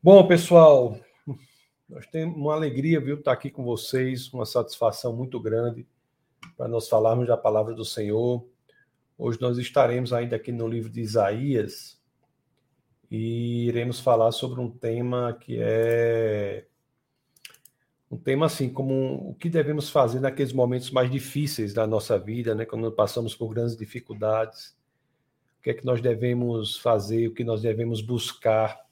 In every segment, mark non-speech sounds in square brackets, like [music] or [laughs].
Bom, pessoal, nós temos uma alegria, viu, estar aqui com vocês, uma satisfação muito grande para nós falarmos da palavra do Senhor. Hoje nós estaremos ainda aqui no livro de Isaías e iremos falar sobre um tema que é um tema assim como o que devemos fazer naqueles momentos mais difíceis da nossa vida, né, quando passamos por grandes dificuldades. O que é que nós devemos fazer, o que nós devemos buscar.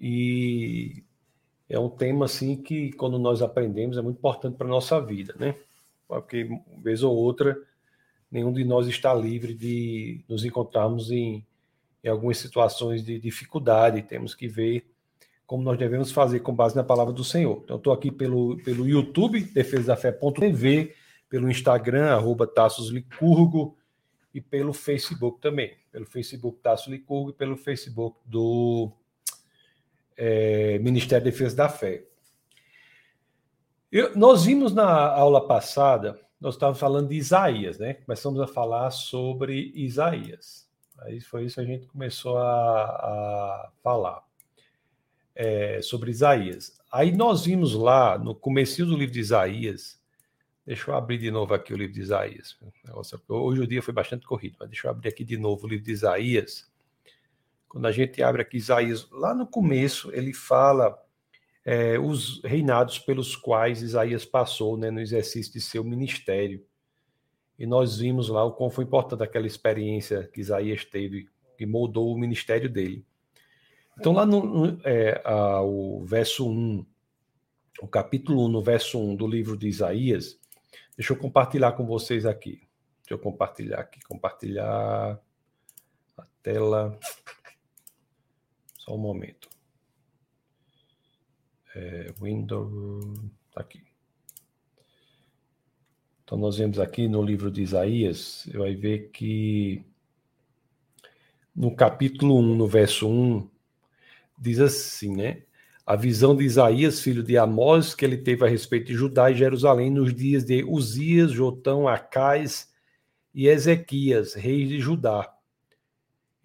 E é um tema assim que quando nós aprendemos é muito importante para a nossa vida, né? Porque vez ou outra nenhum de nós está livre de nos encontrarmos em, em algumas situações de dificuldade, temos que ver como nós devemos fazer com base na palavra do Senhor. Então, estou aqui pelo, pelo YouTube, defesafé.tv, pelo Instagram, arroba Licurgo, e pelo Facebook também. Pelo Facebook Tassos Licurgo e pelo Facebook do é, Ministério da Defesa da Fé. Eu, nós vimos na aula passada, nós estávamos falando de Isaías, né? Começamos a falar sobre Isaías. Aí foi isso que a gente começou a, a falar é, sobre Isaías. Aí nós vimos lá no começo do livro de Isaías, deixa eu abrir de novo aqui o livro de Isaías. Hoje o dia foi bastante corrido, mas deixa eu abrir aqui de novo o livro de Isaías. Quando a gente abre aqui Isaías, lá no começo ele fala é, os reinados pelos quais Isaías passou né, no exercício de seu ministério. E nós vimos lá o quão foi importante aquela experiência que Isaías teve, que moldou o ministério dele. Então, lá no, no é, a, o verso 1, o capítulo 1, no verso 1 do livro de Isaías, deixa eu compartilhar com vocês aqui. Deixa eu compartilhar aqui, compartilhar a tela. Só um momento. É, Windows, tá aqui. Então, nós vemos aqui no livro de Isaías, você vai ver que no capítulo 1, no verso 1, diz assim, né? A visão de Isaías, filho de Amós, que ele teve a respeito de Judá e Jerusalém nos dias de Uzias, Jotão, Acais e Ezequias, reis de Judá.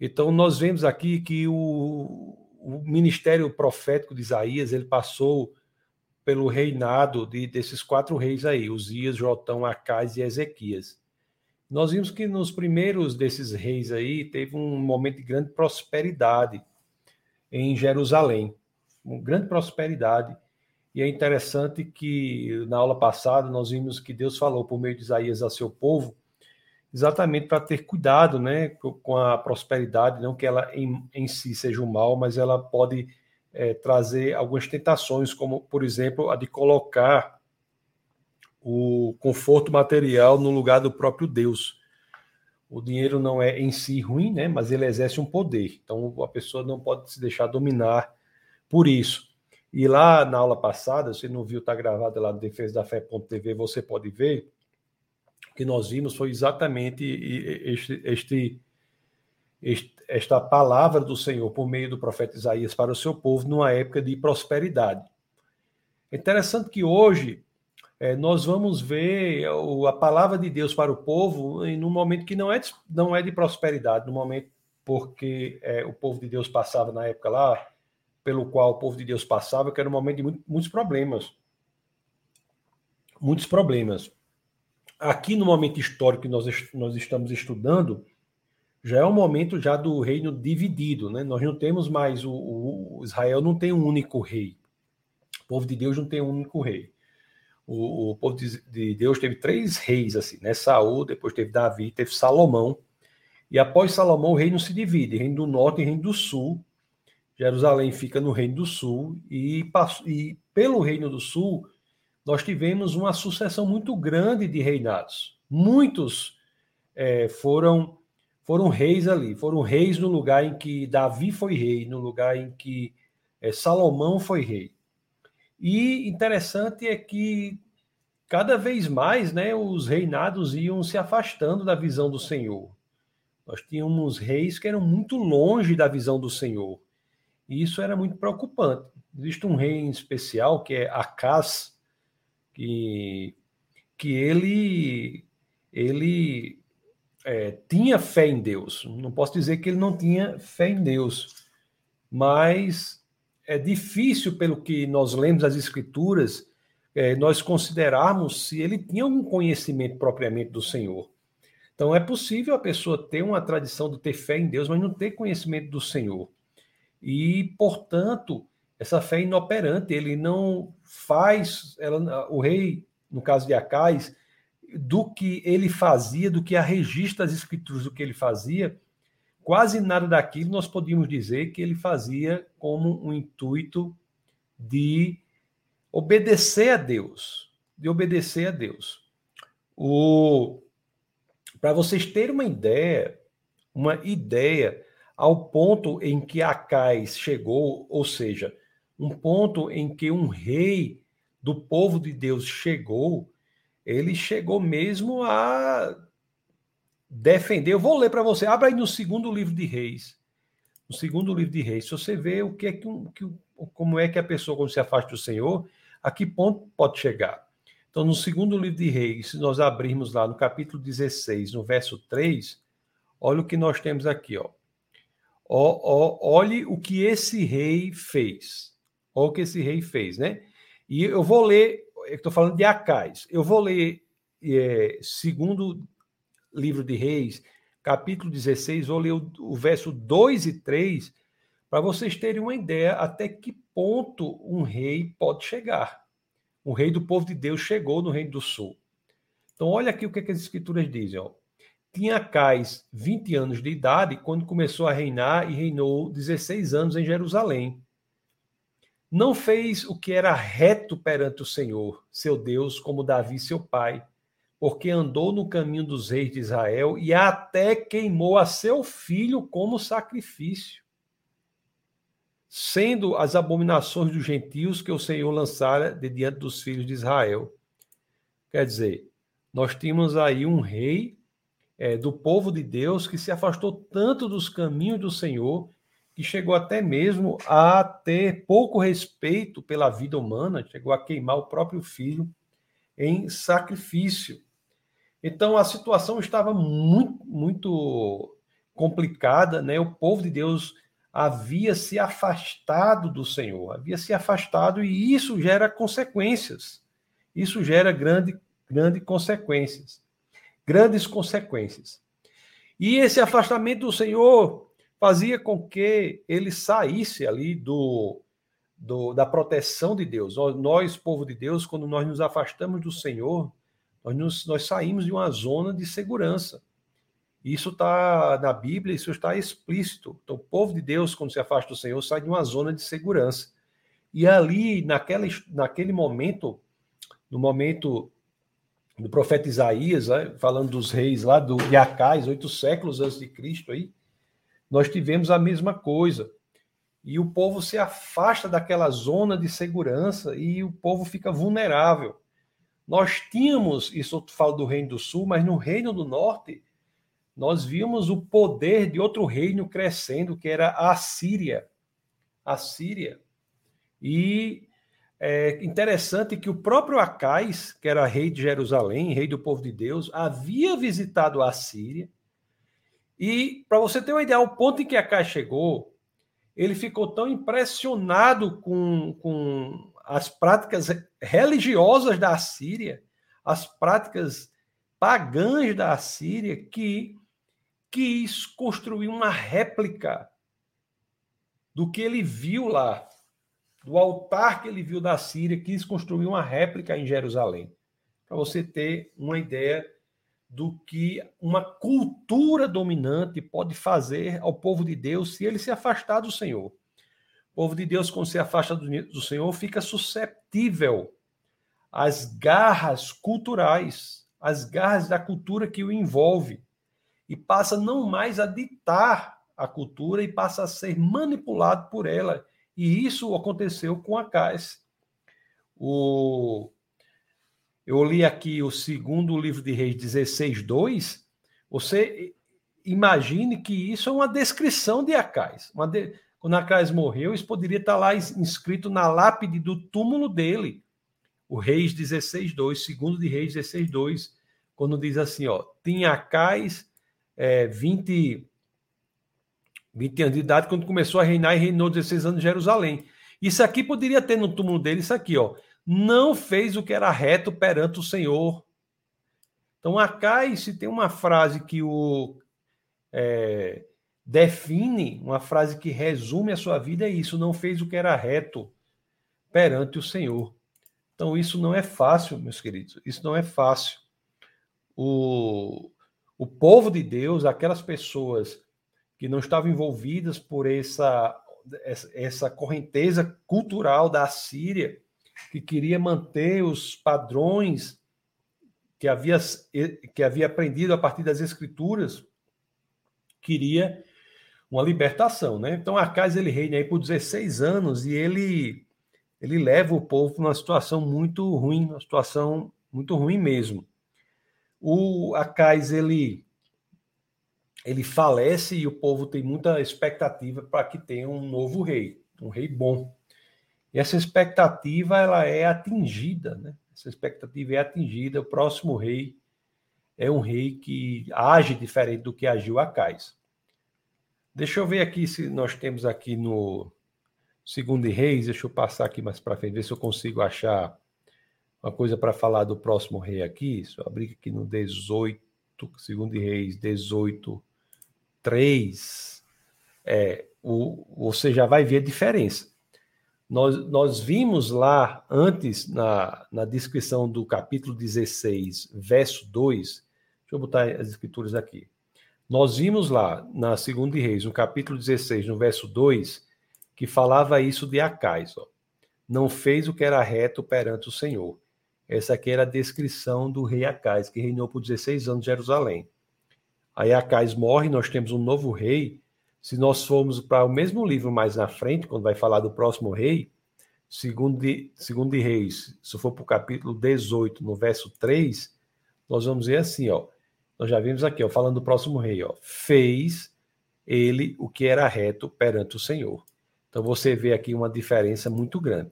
Então, nós vemos aqui que o, o ministério profético de Isaías ele passou pelo reinado de, desses quatro reis aí, Uzias, Jotão, Acais e Ezequias. Nós vimos que nos primeiros desses reis aí teve um momento de grande prosperidade em Jerusalém, uma grande prosperidade. E é interessante que na aula passada nós vimos que Deus falou por meio de Isaías a seu povo, exatamente para ter cuidado né, com a prosperidade, não que ela em, em si seja o mal, mas ela pode é, trazer algumas tentações, como, por exemplo, a de colocar o conforto material no lugar do próprio Deus. O dinheiro não é em si ruim, né? Mas ele exerce um poder. Então a pessoa não pode se deixar dominar por isso. E lá na aula passada, se não viu, está gravado lá no defesa da fé.tv, você pode ver que nós vimos foi exatamente este, este, este, esta palavra do Senhor por meio do profeta Isaías para o seu povo numa época de prosperidade. É interessante que hoje é, nós vamos ver a palavra de Deus para o povo em um momento que não é de, não é de prosperidade, no momento porque é, o povo de Deus passava na época lá, pelo qual o povo de Deus passava, que era um momento de muito, muitos problemas. Muitos problemas. Aqui no momento histórico que nós, nós estamos estudando, já é um momento já do reino dividido, né? Nós não temos mais o, o Israel não tem um único rei. O povo de Deus não tem um único rei o, o povo de, Deus teve três reis, assim, né? Saul, depois teve Davi, teve Salomão. E após Salomão, o reino se divide: reino do norte e reino do sul. Jerusalém fica no reino do sul. E, e pelo reino do sul, nós tivemos uma sucessão muito grande de reinados. Muitos é, foram foram reis ali, foram reis no lugar em que Davi foi rei, no lugar em que é, Salomão foi rei. E interessante é que cada vez mais né, os reinados iam se afastando da visão do Senhor. Nós tínhamos reis que eram muito longe da visão do Senhor. E isso era muito preocupante. Existe um rei em especial, que é Acas, que, que ele, ele é, tinha fé em Deus. Não posso dizer que ele não tinha fé em Deus, mas é difícil, pelo que nós lemos as Escrituras, é, nós considerarmos se ele tinha algum conhecimento propriamente do Senhor. Então, é possível a pessoa ter uma tradição de ter fé em Deus, mas não ter conhecimento do Senhor. E, portanto, essa fé é inoperante, ele não faz, ela, o rei, no caso de Acais, do que ele fazia, do que a registro das escrituras do que ele fazia, quase nada daquilo nós podíamos dizer que ele fazia como um intuito de obedecer a Deus, de obedecer a Deus. O para vocês terem uma ideia, uma ideia ao ponto em que Acais chegou, ou seja, um ponto em que um rei do povo de Deus chegou, ele chegou mesmo a defender. Eu vou ler para você. Abra aí no segundo livro de Reis. No segundo livro de Reis, se você vê o que é que, que como é que a pessoa quando se afasta do Senhor, a que ponto pode chegar. Então, no segundo livro de Reis, se nós abrirmos lá no capítulo 16, no verso 3, olha o que nós temos aqui, ó, ó olhe o que esse rei fez. Olha o que esse rei fez, né? E eu vou ler, estou falando de Acais, eu vou ler é, segundo livro de Reis, capítulo 16, vou ler o, o verso 2 e 3, para vocês terem uma ideia até que ponto um rei pode chegar o rei do povo de Deus chegou no Reino do Sul. Então, olha aqui o que, é que as escrituras dizem. Ó. Tinha Cais 20 anos de idade quando começou a reinar e reinou 16 anos em Jerusalém. Não fez o que era reto perante o Senhor, seu Deus, como Davi, seu pai, porque andou no caminho dos reis de Israel e até queimou a seu filho como sacrifício sendo as abominações dos gentios que o Senhor lançara de diante dos filhos de Israel. Quer dizer, nós tínhamos aí um rei é, do povo de Deus que se afastou tanto dos caminhos do Senhor que chegou até mesmo a ter pouco respeito pela vida humana, chegou a queimar o próprio filho em sacrifício. Então a situação estava muito, muito complicada, né? O povo de Deus havia se afastado do Senhor, havia se afastado e isso gera consequências. Isso gera grande, grande consequências, grandes consequências. E esse afastamento do Senhor fazia com que ele saísse ali do, do da proteção de Deus. Nós, povo de Deus, quando nós nos afastamos do Senhor, nós, nos, nós saímos de uma zona de segurança. Isso está na Bíblia, isso está explícito. Então, o povo de Deus, quando se afasta do Senhor, sai de uma zona de segurança. E ali, naquela, naquele momento, no momento do profeta Isaías, né, falando dos reis lá do Iacais, oito séculos antes de Cristo, aí, nós tivemos a mesma coisa. E o povo se afasta daquela zona de segurança e o povo fica vulnerável. Nós tínhamos, isso eu falo do Reino do Sul, mas no Reino do Norte, nós vimos o poder de outro reino crescendo, que era a Síria. A Síria. E é interessante que o próprio Acais, que era rei de Jerusalém, rei do povo de Deus, havia visitado a Síria. E, para você ter uma ideia, o ponto em que Acais chegou, ele ficou tão impressionado com, com as práticas religiosas da Síria, as práticas pagãs da Síria, que quis construir uma réplica do que ele viu lá, do altar que ele viu da Síria, quis construir uma réplica em Jerusalém. Para você ter uma ideia do que uma cultura dominante pode fazer ao povo de Deus se ele se afastar do Senhor. O povo de Deus, quando se afasta do Senhor, fica susceptível às garras culturais, às garras da cultura que o envolve e passa não mais a ditar a cultura e passa a ser manipulado por ela. E isso aconteceu com a CAIS. O... Eu li aqui o segundo livro de Reis 16.2. Você imagine que isso é uma descrição de Acais. De... Quando Acais morreu, isso poderia estar lá inscrito na lápide do túmulo dele. O Reis 16.2, segundo de Reis 16.2, quando diz assim, ó, tinha Acais é, 20, 20 anos de idade, quando começou a reinar e reinou 16 anos em Jerusalém. Isso aqui poderia ter no túmulo dele, isso aqui, ó. Não fez o que era reto perante o Senhor. Então, Acais, se tem uma frase que o é, define, uma frase que resume a sua vida, é isso: não fez o que era reto perante o Senhor. Então, isso não é fácil, meus queridos. Isso não é fácil. O, o povo de Deus, aquelas pessoas que não estavam envolvidas por essa, essa correnteza cultural da Síria, que queria manter os padrões que havia, que havia aprendido a partir das escrituras, queria uma libertação, né? Então Acais ele reina aí por 16 anos e ele ele leva o povo para uma situação muito ruim, uma situação muito ruim mesmo. O Acais ele ele falece e o povo tem muita expectativa para que tenha um novo rei, um rei bom. E essa expectativa ela é atingida, né? Essa expectativa é atingida. O próximo rei é um rei que age diferente do que agiu Acais. Deixa eu ver aqui se nós temos aqui no Segundo Reis, deixa eu passar aqui mais para frente, ver se eu consigo achar uma coisa para falar do próximo rei aqui. Eu abrir aqui no 18, Segundo Reis 18, 3, é, o, você já vai ver a diferença. Nós, nós vimos lá antes, na, na descrição do capítulo 16, verso 2, deixa eu botar as escrituras aqui. Nós vimos lá na Segunda Reis, no capítulo 16, no verso 2, que falava isso de Acais, ó. Não fez o que era reto perante o Senhor. Essa aqui era a descrição do rei Acais, que reinou por 16 anos em Jerusalém. Aí Acais morre, nós temos um novo rei. Se nós formos para o mesmo livro mais na frente, quando vai falar do próximo rei, segundo de, segundo de Reis, se for para o capítulo 18, no verso 3, nós vamos ver assim, ó. Nós já vimos aqui, ó, falando do próximo rei, ó. Fez ele o que era reto perante o Senhor. Então você vê aqui uma diferença muito grande.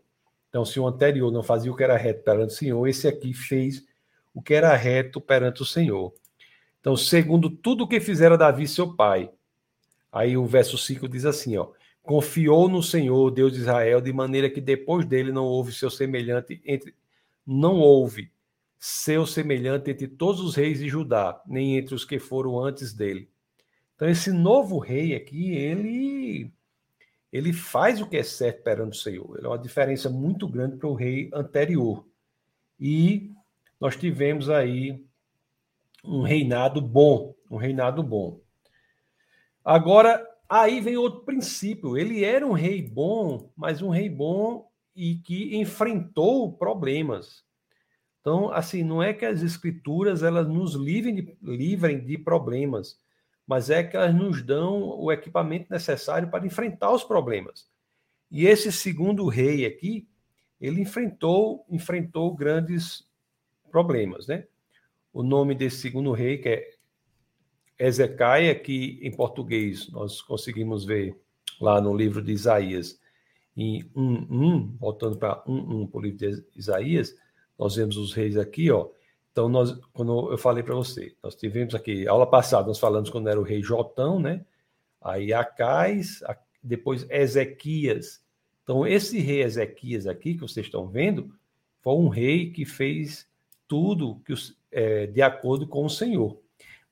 Então, se o anterior não fazia o que era reto perante o Senhor, esse aqui fez o que era reto perante o Senhor. Então, segundo tudo o que fizera Davi, seu pai. Aí o verso 5 diz assim, ó: Confiou no Senhor, Deus de Israel, de maneira que depois dele não houve seu semelhante entre não houve seu semelhante entre todos os reis de Judá, nem entre os que foram antes dele. Então esse novo rei aqui, ele ele faz o que é certo perante o Senhor. Ele é uma diferença muito grande para o rei anterior. E nós tivemos aí um reinado bom, um reinado bom. Agora, aí vem outro princípio. Ele era um rei bom, mas um rei bom e que enfrentou problemas. Então, assim, não é que as escrituras elas nos livrem de, livrem de problemas, mas é que elas nos dão o equipamento necessário para enfrentar os problemas. E esse segundo rei aqui, ele enfrentou enfrentou grandes problemas, né? o nome desse segundo rei, que é Ezecaia, que em português nós conseguimos ver lá no livro de Isaías, em 1.1, voltando para 1.1 para o livro de Isaías, nós vemos os reis aqui, ó. Então, nós, quando eu falei para você, nós tivemos aqui, aula passada, nós falamos quando era o rei Jotão, né? Aí Acais, depois Ezequias. Então, esse rei Ezequias aqui, que vocês estão vendo, foi um rei que fez tudo que é, de acordo com o Senhor.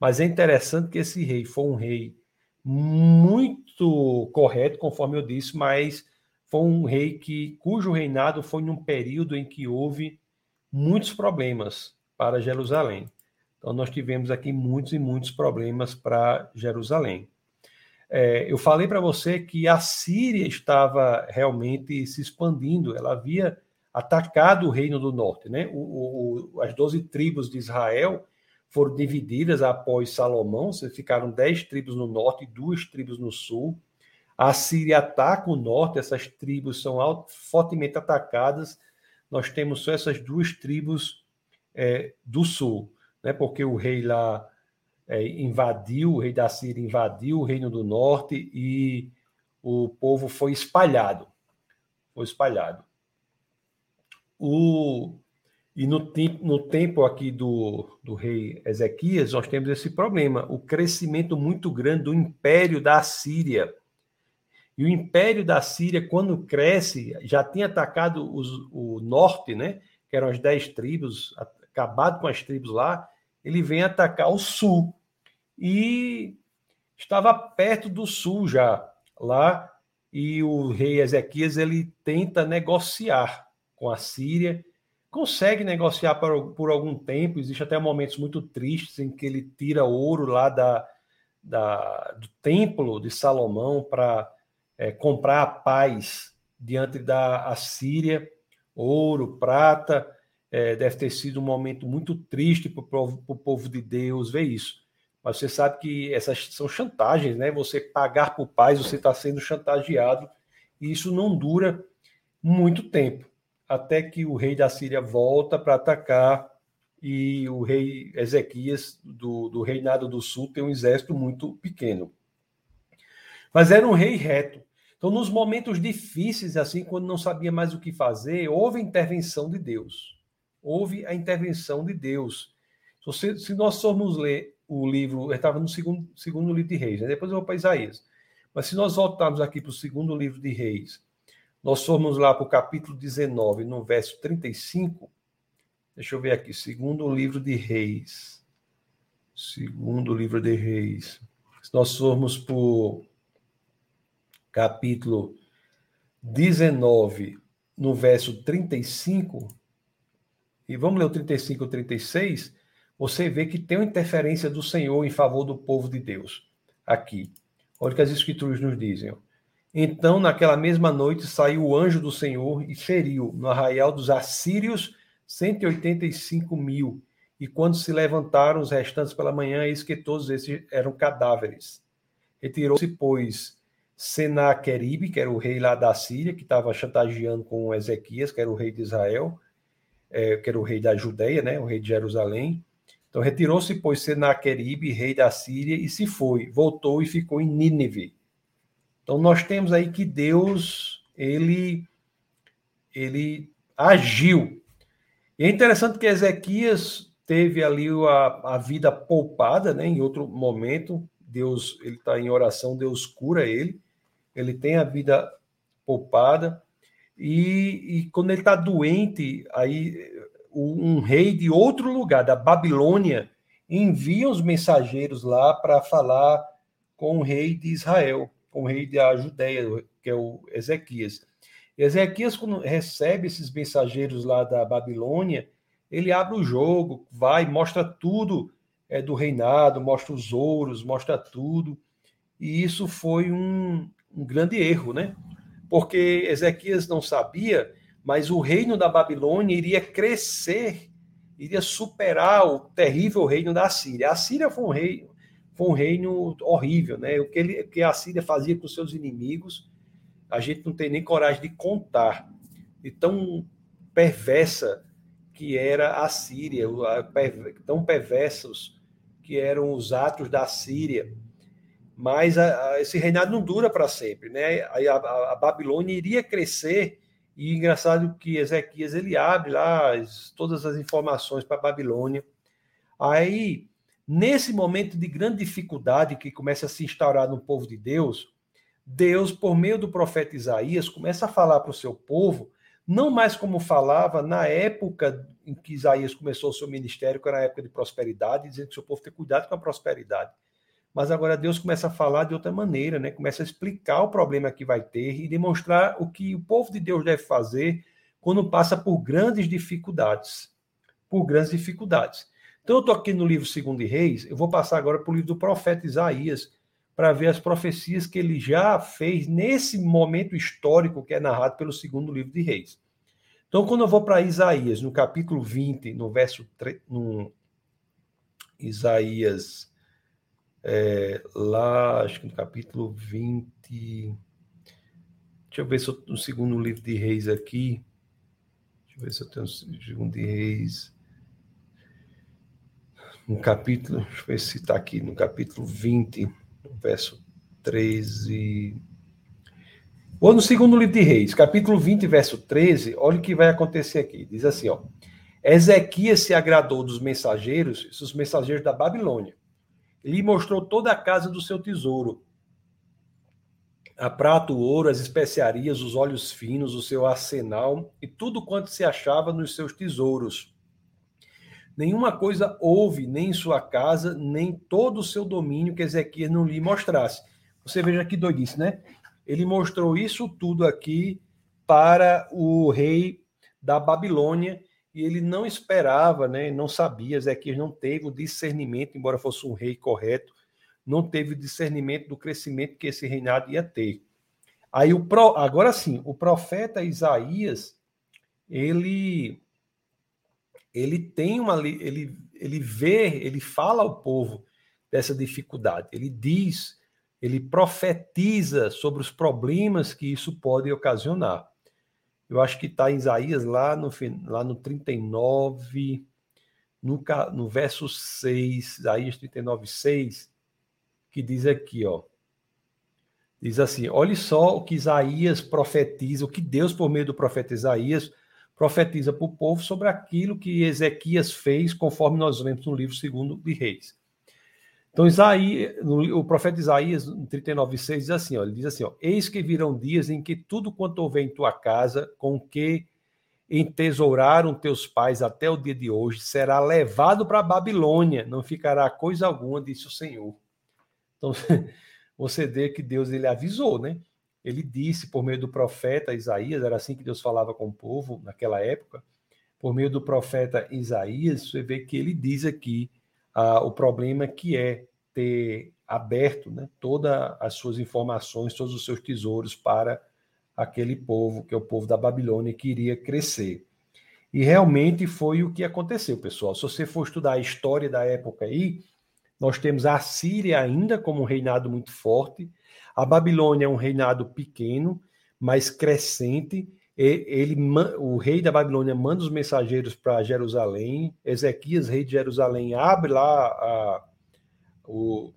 Mas é interessante que esse rei foi um rei muito correto, conforme eu disse, mas foi um rei que cujo reinado foi num período em que houve muitos problemas para Jerusalém. Então nós tivemos aqui muitos e muitos problemas para Jerusalém. É, eu falei para você que a Síria estava realmente se expandindo, ela havia atacado o reino do norte. Né? O, o, as doze tribos de Israel foram divididas após Salomão, ficaram dez tribos no norte e duas tribos no sul. A Síria ataca o norte, essas tribos são fortemente atacadas. Nós temos só essas duas tribos é, do sul, né? porque o rei lá é, invadiu, o rei da Síria invadiu o reino do norte e o povo foi espalhado. Foi espalhado. O, e no, no tempo aqui do, do rei Ezequias, nós temos esse problema, o crescimento muito grande do império da Síria. E o império da Síria, quando cresce, já tinha atacado os, o norte, né? Que eram as dez tribos, acabado com as tribos lá. Ele vem atacar o sul. E estava perto do sul já, lá. E o rei Ezequias ele tenta negociar com a Síria, consegue negociar por, por algum tempo. Existem até momentos muito tristes em que ele tira ouro lá da, da do templo de Salomão para é, comprar a paz diante da Assíria, ouro, prata. É, deve ter sido um momento muito triste para o povo de Deus ver isso. Mas você sabe que essas são chantagens, né? Você pagar por paz, você está sendo chantageado, e isso não dura muito tempo, até que o rei da Síria volta para atacar e o rei Ezequias, do, do reinado do sul, tem um exército muito pequeno. Mas era um rei reto. Então, nos momentos difíceis, assim, quando não sabia mais o que fazer, houve intervenção de Deus. Houve a intervenção de Deus. Se, se nós formos ler o livro, estava no segundo, segundo livro de Reis, né? depois eu vou para Isaías. Mas se nós voltarmos aqui para o segundo livro de Reis, nós formos lá para o capítulo 19, no verso 35, deixa eu ver aqui, segundo livro de Reis. Segundo livro de Reis. Se nós formos para o capítulo 19, no verso 35, e vamos ler o 35 e o 36, você vê que tem uma interferência do Senhor em favor do povo de Deus. Aqui. Olha o que as escrituras nos dizem. Então, naquela mesma noite, saiu o anjo do Senhor e feriu no arraial dos assírios 185 mil. E quando se levantaram os restantes pela manhã, eis que todos esses eram cadáveres. Retirou-se, pois, Senaqueribe, que era o rei lá da Síria, que estava chantageando com Ezequias, que era o rei de Israel, é, que era o rei da Judéia, né, o rei de Jerusalém. Então retirou-se, pois, Senaqueribe, rei da Síria, e se foi, voltou e ficou em Nínive. Então nós temos aí que Deus, ele, ele agiu. E é interessante que Ezequias teve ali a, a vida poupada, né, em outro momento, Deus, ele está em oração, Deus cura ele, ele tem a vida poupada, e, e quando ele está doente, aí um rei de outro lugar, da Babilônia, envia os mensageiros lá para falar com o rei de Israel, com o rei da Judéia, que é o Ezequias. Ezequias, quando recebe esses mensageiros lá da Babilônia, ele abre o jogo, vai, mostra tudo é, do reinado, mostra os ouros, mostra tudo. E isso foi um, um grande erro, né? Porque Ezequias não sabia, mas o reino da Babilônia iria crescer, iria superar o terrível reino da Síria. A Síria foi um reino, foi um reino horrível, né? O que, ele, que a Síria fazia com seus inimigos, a gente não tem nem coragem de contar. E tão perversa que era a Síria, tão perversos que eram os atos da Síria mas a, a, esse reinado não dura para sempre, né? A, a, Babilônia iria crescer e engraçado que Ezequias ele abre lá as, todas as informações para a Babilônia. Aí, nesse momento de grande dificuldade que começa a se instaurar no povo de Deus, Deus, por meio do profeta Isaías, começa a falar para o seu povo, não mais como falava na época em que Isaías começou o seu ministério, que era a época de prosperidade, dizendo que o seu povo tem cuidado com a prosperidade mas agora Deus começa a falar de outra maneira, né? Começa a explicar o problema que vai ter e demonstrar o que o povo de Deus deve fazer quando passa por grandes dificuldades. Por grandes dificuldades. Então, eu estou aqui no livro Segundo Reis, eu vou passar agora para o livro do profeta Isaías, para ver as profecias que ele já fez nesse momento histórico que é narrado pelo segundo livro de Reis. Então, quando eu vou para Isaías, no capítulo 20, no verso 3, no Isaías é, lá, acho que no capítulo 20. Deixa eu ver se eu, no segundo livro de Reis aqui. Deixa eu ver se eu tenho o segundo de Reis. No capítulo, deixa eu se está aqui, no capítulo 20, no verso 13. Ou no segundo livro de Reis, capítulo 20, verso 13, olha o que vai acontecer aqui. Diz assim, ó. Ezequias se agradou dos mensageiros, os mensageiros da Babilônia, lhe mostrou toda a casa do seu tesouro. a prata, o ouro, as especiarias, os óleos finos, o seu arsenal e tudo quanto se achava nos seus tesouros. Nenhuma coisa houve, nem em sua casa, nem todo o seu domínio que Ezequias não lhe mostrasse. Você veja que doidice, né? Ele mostrou isso tudo aqui para o rei da Babilônia e ele não esperava, né? Não sabia, Ezequias não teve o discernimento, embora fosse um rei correto, não teve discernimento do crescimento que esse reinado ia ter. Aí o pro, agora sim, o profeta Isaías, ele ele tem uma ele ele vê, ele fala ao povo dessa dificuldade. Ele diz, ele profetiza sobre os problemas que isso pode ocasionar. Eu acho que está em Isaías lá no, lá no 39, no, no verso 6, Isaías 39, 6, que diz aqui, ó. Diz assim: olhe só o que Isaías profetiza, o que Deus, por meio do profeta Isaías, profetiza para o povo sobre aquilo que Ezequias fez, conforme nós lemos no livro segundo de Reis. Então, Isaías, o profeta Isaías, no 39,6, diz assim: ó, ele diz assim: ó, Eis que virão dias em que tudo quanto houver em tua casa, com que entesouraram teus pais até o dia de hoje, será levado para a Babilônia, não ficará coisa alguma, disse o Senhor. Então, [laughs] você vê que Deus ele avisou, né? Ele disse por meio do profeta Isaías, era assim que Deus falava com o povo naquela época, por meio do profeta Isaías, você vê que ele diz aqui ah, o problema que é ter aberto né, todas as suas informações, todos os seus tesouros para aquele povo, que é o povo da Babilônia, que iria crescer. E realmente foi o que aconteceu, pessoal. Se você for estudar a história da época aí, nós temos a Síria ainda como um reinado muito forte, a Babilônia é um reinado pequeno, mas crescente. Ele, o rei da Babilônia manda os mensageiros para Jerusalém. Ezequias, rei de Jerusalém, abre lá a, o,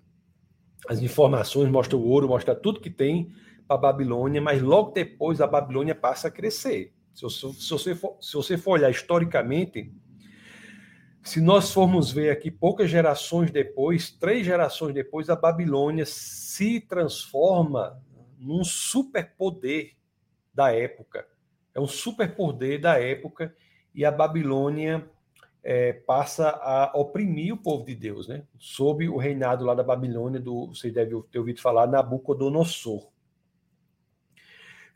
as informações, mostra o ouro, mostra tudo que tem para a Babilônia, mas logo depois a Babilônia passa a crescer. Se, se, você for, se você for olhar historicamente, se nós formos ver aqui poucas gerações depois, três gerações depois, a Babilônia se transforma num superpoder da época. É um superpoder da época e a Babilônia é, passa a oprimir o povo de Deus, né? Sob o reinado lá da Babilônia, do, você deve ter ouvido falar, Nabucodonosor.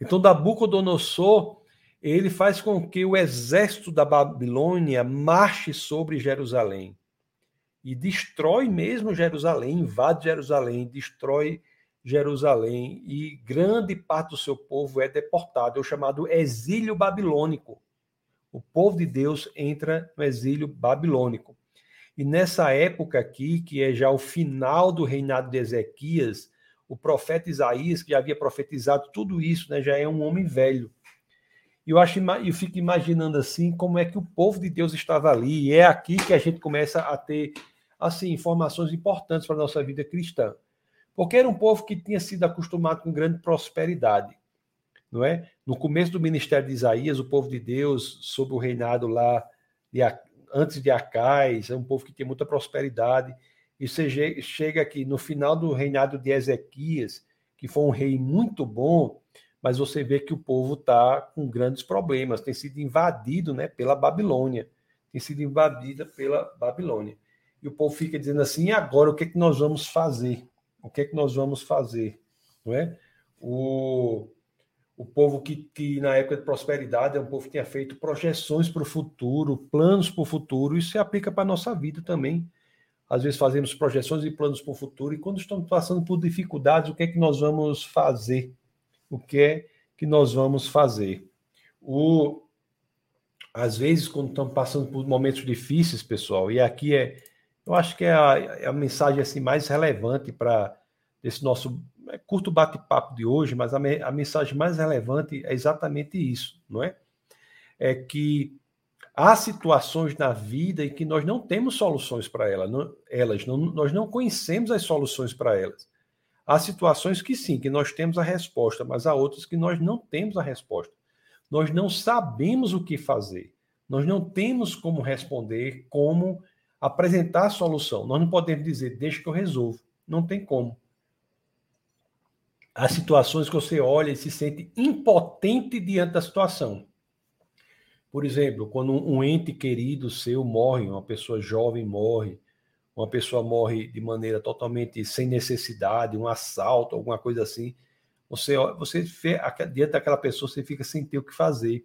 Então, Nabucodonosor ele faz com que o exército da Babilônia marche sobre Jerusalém e destrói mesmo Jerusalém, invade Jerusalém, destrói Jerusalém e grande parte do seu povo é deportado, é o chamado exílio babilônico. O povo de Deus entra no exílio babilônico. E nessa época aqui, que é já o final do reinado de Ezequias, o profeta Isaías, que já havia profetizado tudo isso, né, já é um homem velho. E eu, acho, eu fico imaginando assim como é que o povo de Deus estava ali. E é aqui que a gente começa a ter assim informações importantes para a nossa vida cristã. Porque era um povo que tinha sido acostumado com grande prosperidade. Não é? No começo do ministério de Isaías, o povo de Deus, sob o reinado lá de, antes de Acais, é um povo que tem muita prosperidade. E você chega aqui no final do reinado de Ezequias, que foi um rei muito bom, mas você vê que o povo está com grandes problemas, tem sido invadido né, pela Babilônia, tem sido invadida pela Babilônia. E o povo fica dizendo assim: e agora o que, é que nós vamos fazer? O que é que nós vamos fazer? Não é? O, o povo que, que, na época de prosperidade, é um povo que tinha feito projeções para o futuro, planos para o futuro, isso se aplica para a nossa vida também. Às vezes fazemos projeções e planos para o futuro, e quando estamos passando por dificuldades, o que é que nós vamos fazer? O que é que nós vamos fazer. O, às vezes, quando estamos passando por momentos difíceis, pessoal, e aqui é, eu acho que é a, é a mensagem assim, mais relevante para esse nosso é, curto bate-papo de hoje, mas a, a mensagem mais relevante é exatamente isso, não é? É que há situações na vida em que nós não temos soluções para elas, não, elas não, nós não conhecemos as soluções para elas. Há situações que sim, que nós temos a resposta, mas há outras que nós não temos a resposta. Nós não sabemos o que fazer. Nós não temos como responder, como apresentar a solução. Nós não podemos dizer, deixa que eu resolvo. Não tem como. há situações que você olha e se sente impotente diante da situação. Por exemplo, quando um ente querido seu morre, uma pessoa jovem morre, uma pessoa morre de maneira totalmente sem necessidade, um assalto, alguma coisa assim, você, você diante daquela pessoa você fica sem ter o que fazer.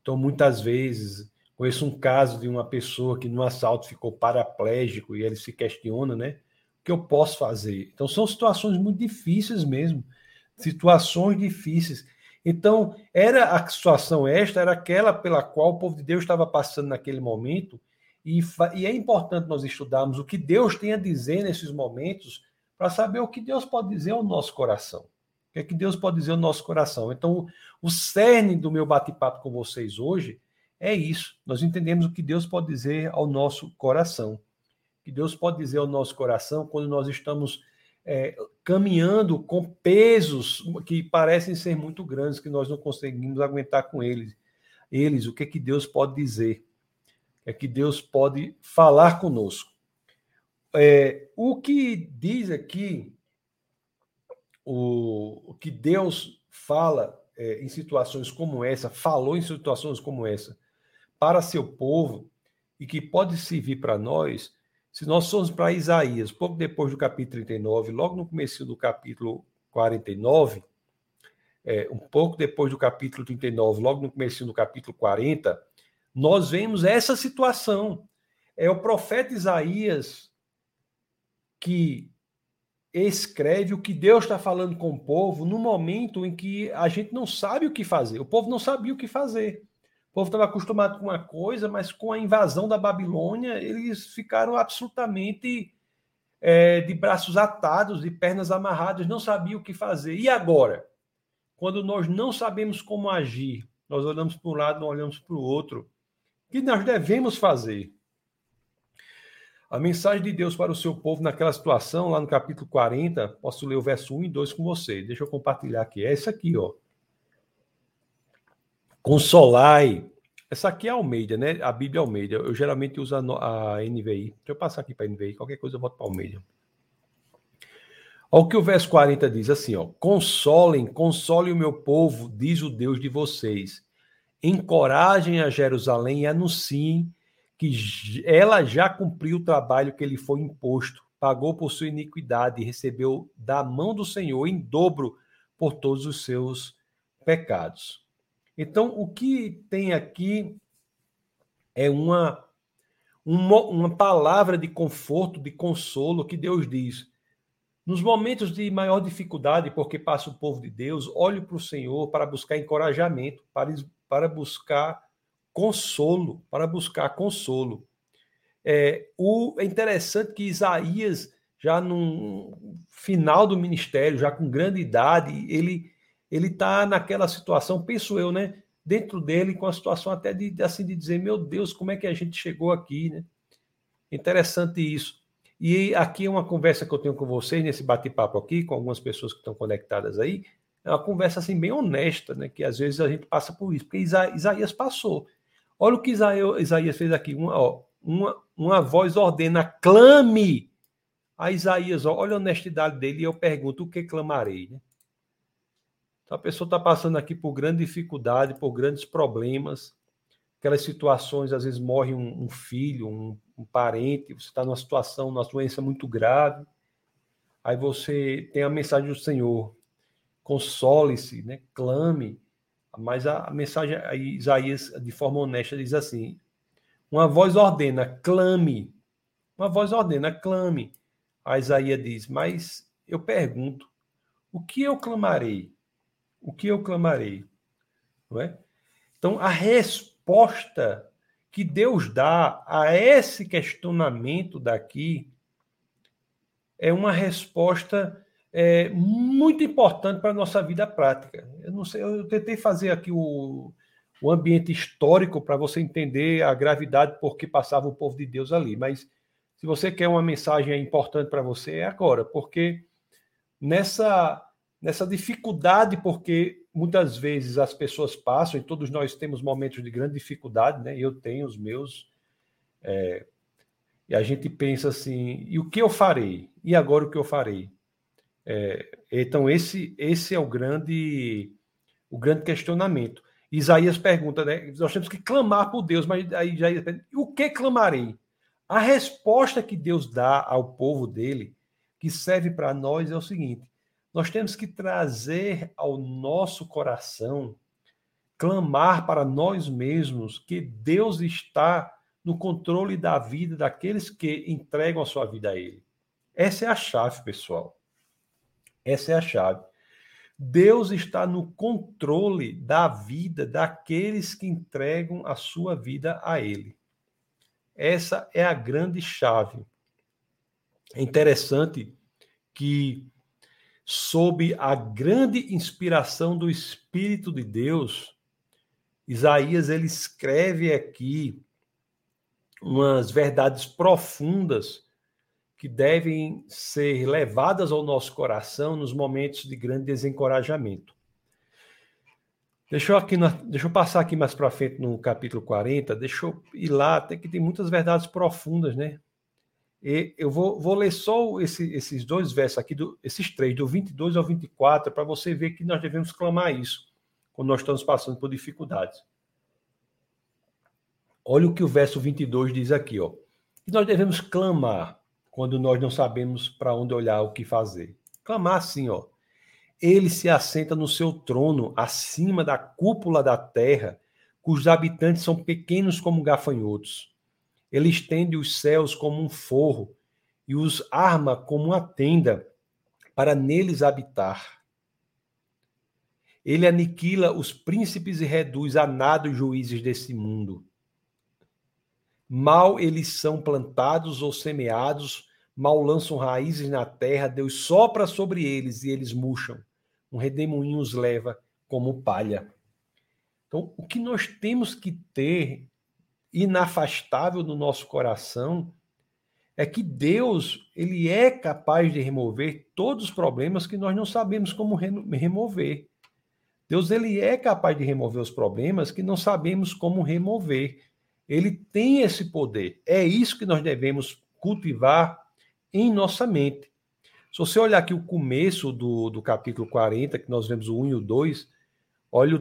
Então, muitas vezes, conheço um caso de uma pessoa que no assalto ficou paraplégico e ele se questiona, né? O que eu posso fazer? Então, são situações muito difíceis mesmo, situações difíceis. Então, era a situação esta, era aquela pela qual o povo de Deus estava passando naquele momento, e, e é importante nós estudarmos o que Deus tem a dizer nesses momentos, para saber o que Deus pode dizer ao nosso coração. O que é que Deus pode dizer ao nosso coração? Então, o cerne do meu bate-papo com vocês hoje é isso. Nós entendemos o que Deus pode dizer ao nosso coração. O que Deus pode dizer ao nosso coração quando nós estamos é, caminhando com pesos que parecem ser muito grandes, que nós não conseguimos aguentar com eles. Eles, o que é que Deus pode dizer? É que Deus pode falar conosco? É, o que diz aqui, o, o que Deus fala é, em situações como essa, falou em situações como essa, para seu povo, e que pode servir para nós, se nós formos para Isaías, pouco depois do capítulo 39, logo no começo do capítulo 49, é, um pouco depois do capítulo 39, logo no começo do capítulo 40, nós vemos essa situação. É o profeta Isaías que escreve o que Deus está falando com o povo no momento em que a gente não sabe o que fazer. O povo não sabia o que fazer povo estava acostumado com uma coisa, mas com a invasão da Babilônia, eles ficaram absolutamente é, de braços atados, de pernas amarradas, não sabiam o que fazer. E agora? Quando nós não sabemos como agir, nós olhamos para um lado, não olhamos para o outro, o que nós devemos fazer? A mensagem de Deus para o seu povo naquela situação, lá no capítulo 40, posso ler o verso 1 e 2 com você. Deixa eu compartilhar aqui. É isso aqui, ó. Consolai. Essa aqui é a Almeida, né? A Bíblia Almeida. Eu geralmente uso a, NVI. Deixa eu passar aqui para a NVI. Qualquer coisa eu boto para a Almeida. Olha o que o verso 40 diz assim, ó. Consolem, consolem o meu povo, diz o Deus de vocês. Encorajem a Jerusalém e anunciem que ela já cumpriu o trabalho que lhe foi imposto, pagou por sua iniquidade e recebeu da mão do Senhor em dobro por todos os seus pecados. Então, o que tem aqui é uma, uma, uma palavra de conforto, de consolo que Deus diz. Nos momentos de maior dificuldade, porque passa o povo de Deus, olhe para o Senhor para buscar encorajamento, para, para buscar consolo, para buscar consolo. É, o, é interessante que Isaías, já no final do ministério, já com grande idade, ele ele está naquela situação, penso eu, né? Dentro dele, com a situação até de, assim de dizer, meu Deus, como é que a gente chegou aqui, né? Interessante isso. E aqui é uma conversa que eu tenho com vocês, nesse bate-papo aqui, com algumas pessoas que estão conectadas aí, é uma conversa assim bem honesta, né? Que às vezes a gente passa por isso, porque Isa, Isaías passou. Olha o que Isaías, Isaías fez aqui, uma, ó, uma, uma voz ordena, clame a Isaías, ó, olha a honestidade dele, e eu pergunto, o que clamarei, né? Então a pessoa está passando aqui por grande dificuldade, por grandes problemas, aquelas situações, às vezes morre um, um filho, um, um, parente, você está numa situação, numa doença muito grave, aí você tem a mensagem do Senhor, console-se, né? clame, mas a, a mensagem, aí Isaías, de forma honesta, diz assim, uma voz ordena, clame, uma voz ordena, clame, a Isaías diz, mas eu pergunto, o que eu clamarei? o que eu clamarei? Não é? Então, a resposta que Deus dá a esse questionamento daqui é uma resposta é, muito importante para a nossa vida prática. Eu não sei, eu tentei fazer aqui o, o ambiente histórico para você entender a gravidade por que passava o povo de Deus ali, mas se você quer uma mensagem importante para você, é agora, porque nessa nessa dificuldade, porque muitas vezes as pessoas passam, e todos nós temos momentos de grande dificuldade, né? Eu tenho os meus. É, e a gente pensa assim: e o que eu farei? E agora o que eu farei? É, então, esse, esse é o grande, o grande questionamento. Isaías pergunta, né? Nós temos que clamar por Deus, mas aí Isaías pergunta, o que clamarei? A resposta que Deus dá ao povo dele, que serve para nós, é o seguinte: nós temos que trazer ao nosso coração, clamar para nós mesmos que Deus está no controle da vida daqueles que entregam a sua vida a Ele. Essa é a chave, pessoal. Essa é a chave. Deus está no controle da vida daqueles que entregam a sua vida a Ele. Essa é a grande chave. É interessante que, sob a grande inspiração do Espírito de Deus, Isaías ele escreve aqui umas verdades profundas que devem ser levadas ao nosso coração nos momentos de grande desencorajamento. Deixa eu, aqui deixa eu passar aqui mais para frente no capítulo 40, deixa eu ir lá, até que tem muitas verdades profundas, né? E eu vou, vou ler só esse, esses dois versos aqui, do, esses três, do 22 ao 24, para você ver que nós devemos clamar isso quando nós estamos passando por dificuldades. Olha o que o verso 22 diz aqui, ó. Que nós devemos clamar quando nós não sabemos para onde olhar, o que fazer. Clamar assim, ó. Ele se assenta no seu trono, acima da cúpula da terra, cujos habitantes são pequenos como gafanhotos. Ele estende os céus como um forro e os arma como uma tenda para neles habitar. Ele aniquila os príncipes e reduz a nada os juízes desse mundo. Mal eles são plantados ou semeados, mal lançam raízes na terra, Deus sopra sobre eles e eles murcham. Um redemoinho os leva como palha. Então, o que nós temos que ter inafastável no nosso coração é que Deus, ele é capaz de remover todos os problemas que nós não sabemos como remover. Deus ele é capaz de remover os problemas que não sabemos como remover. Ele tem esse poder. É isso que nós devemos cultivar em nossa mente. Se você olhar aqui o começo do, do capítulo 40, que nós vemos o 1 e o 2, olha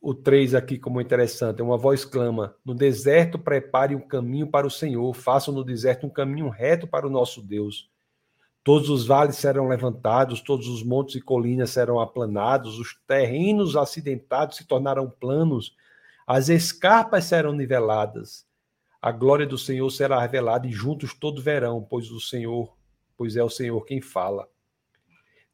o, o 3 aqui como interessante. Uma voz clama: No deserto prepare um caminho para o Senhor, façam no deserto um caminho reto para o nosso Deus. Todos os vales serão levantados, todos os montes e colinas serão aplanados, os terrenos acidentados se tornarão planos as escarpas serão niveladas. A glória do Senhor será revelada e juntos todo verão, pois o Senhor, pois é o Senhor quem fala.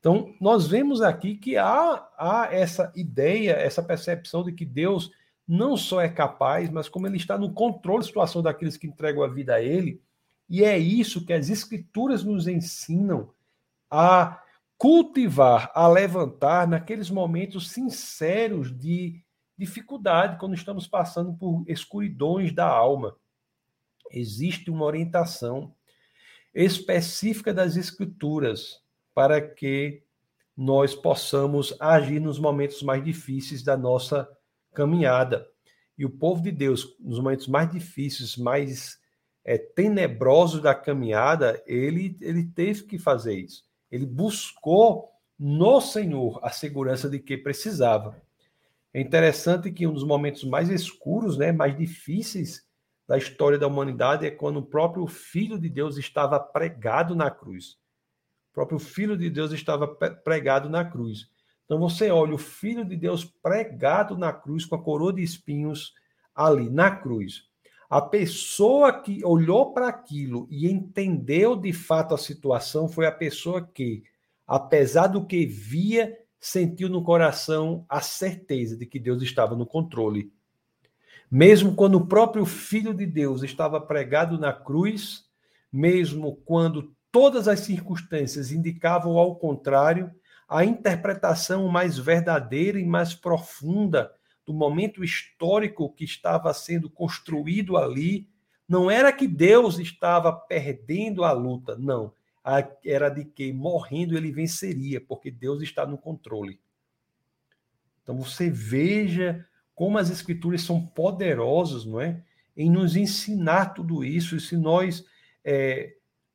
Então, nós vemos aqui que há, há essa ideia, essa percepção de que Deus não só é capaz, mas como ele está no controle da situação daqueles que entregam a vida a ele. E é isso que as escrituras nos ensinam a cultivar, a levantar naqueles momentos sinceros de dificuldade quando estamos passando por escuridões da alma. Existe uma orientação específica das Escrituras para que nós possamos agir nos momentos mais difíceis da nossa caminhada. E o povo de Deus, nos momentos mais difíceis, mais é, tenebrosos da caminhada, ele, ele teve que fazer isso. Ele buscou no Senhor a segurança de que precisava. É interessante que um dos momentos mais escuros, né, mais difíceis da história da humanidade é quando o próprio Filho de Deus estava pregado na cruz. O próprio Filho de Deus estava pregado na cruz. Então você olha o Filho de Deus pregado na cruz com a coroa de espinhos ali na cruz. A pessoa que olhou para aquilo e entendeu de fato a situação foi a pessoa que, apesar do que via, sentiu no coração a certeza de que Deus estava no controle. Mesmo quando o próprio Filho de Deus estava pregado na cruz, mesmo quando todas as circunstâncias indicavam ao contrário, a interpretação mais verdadeira e mais profunda do momento histórico que estava sendo construído ali não era que Deus estava perdendo a luta, não era de que morrendo ele venceria, porque Deus está no controle. Então você veja como as escrituras são poderosas, não é? Em nos ensinar tudo isso, e se nós é,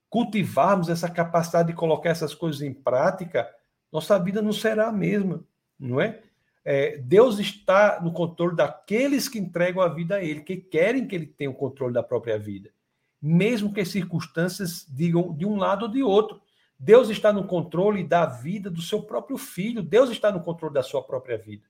cultivarmos essa capacidade de colocar essas coisas em prática, nossa vida não será a mesma, não é? é? Deus está no controle daqueles que entregam a vida a Ele, que querem que Ele tenha o controle da própria vida, mesmo que as circunstâncias digam de um lado ou de outro. Deus está no controle da vida do seu próprio filho, Deus está no controle da sua própria vida.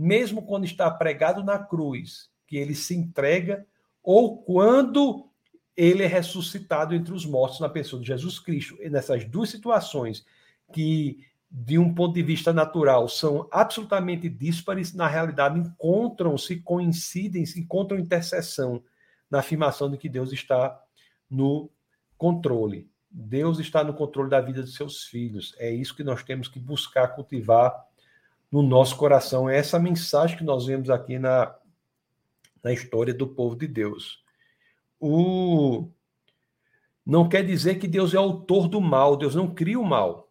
Mesmo quando está pregado na cruz, que ele se entrega, ou quando ele é ressuscitado entre os mortos na pessoa de Jesus Cristo. E nessas duas situações, que de um ponto de vista natural são absolutamente díspares, na realidade encontram-se, coincidem, se encontram interseção na afirmação de que Deus está no controle. Deus está no controle da vida dos seus filhos. É isso que nós temos que buscar cultivar no nosso coração. É essa mensagem que nós vemos aqui na, na história do povo de Deus. O não quer dizer que Deus é autor do mal, Deus não cria o mal.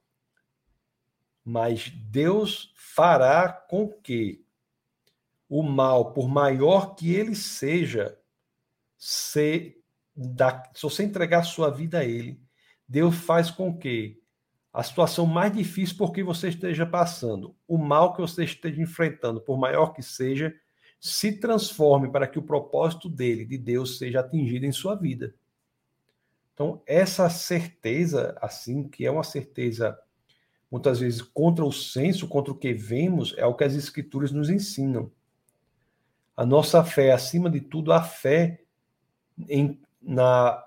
Mas Deus fará com que o mal, por maior que ele seja, se, da, se você entregar sua vida a ele, Deus faz com que a situação mais difícil por que você esteja passando, o mal que você esteja enfrentando, por maior que seja, se transforme para que o propósito dele, de Deus, seja atingido em sua vida. Então, essa certeza, assim, que é uma certeza muitas vezes contra o senso, contra o que vemos, é o que as escrituras nos ensinam. A nossa fé, acima de tudo, a fé em, na,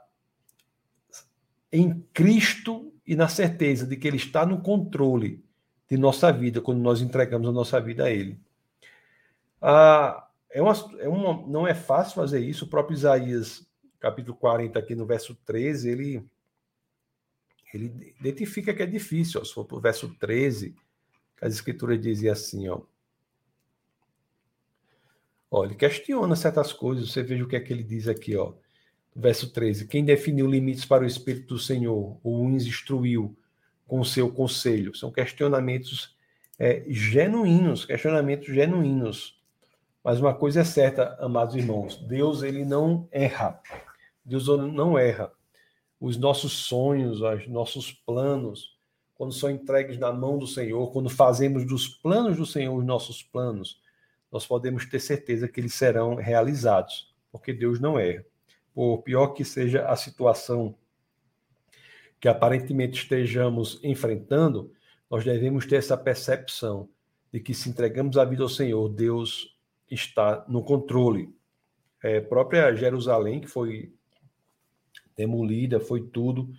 em Cristo e na certeza de que Ele está no controle de nossa vida quando nós entregamos a nossa vida a Ele. Ah, é uma, é uma, não é fácil fazer isso. O próprio Isaías, capítulo 40, aqui no verso 13, ele, ele identifica que é difícil. Ó. Se for para o verso 13, as escrituras dizem assim, ó. Ele questiona certas coisas, você veja o que é que ele diz aqui, ó. Verso 13: Quem definiu limites para o Espírito do Senhor, ou os instruiu com seu conselho? São questionamentos é, genuínos, questionamentos genuínos. Mas uma coisa é certa, amados irmãos, Deus ele não erra. Deus não erra. Os nossos sonhos, os nossos planos, quando são entregues na mão do Senhor, quando fazemos dos planos do Senhor os nossos planos, nós podemos ter certeza que eles serão realizados, porque Deus não erra. Por pior que seja a situação que aparentemente estejamos enfrentando, nós devemos ter essa percepção de que se entregamos a vida ao Senhor, Deus está no controle. É, própria Jerusalém, que foi demolida, foi tudo,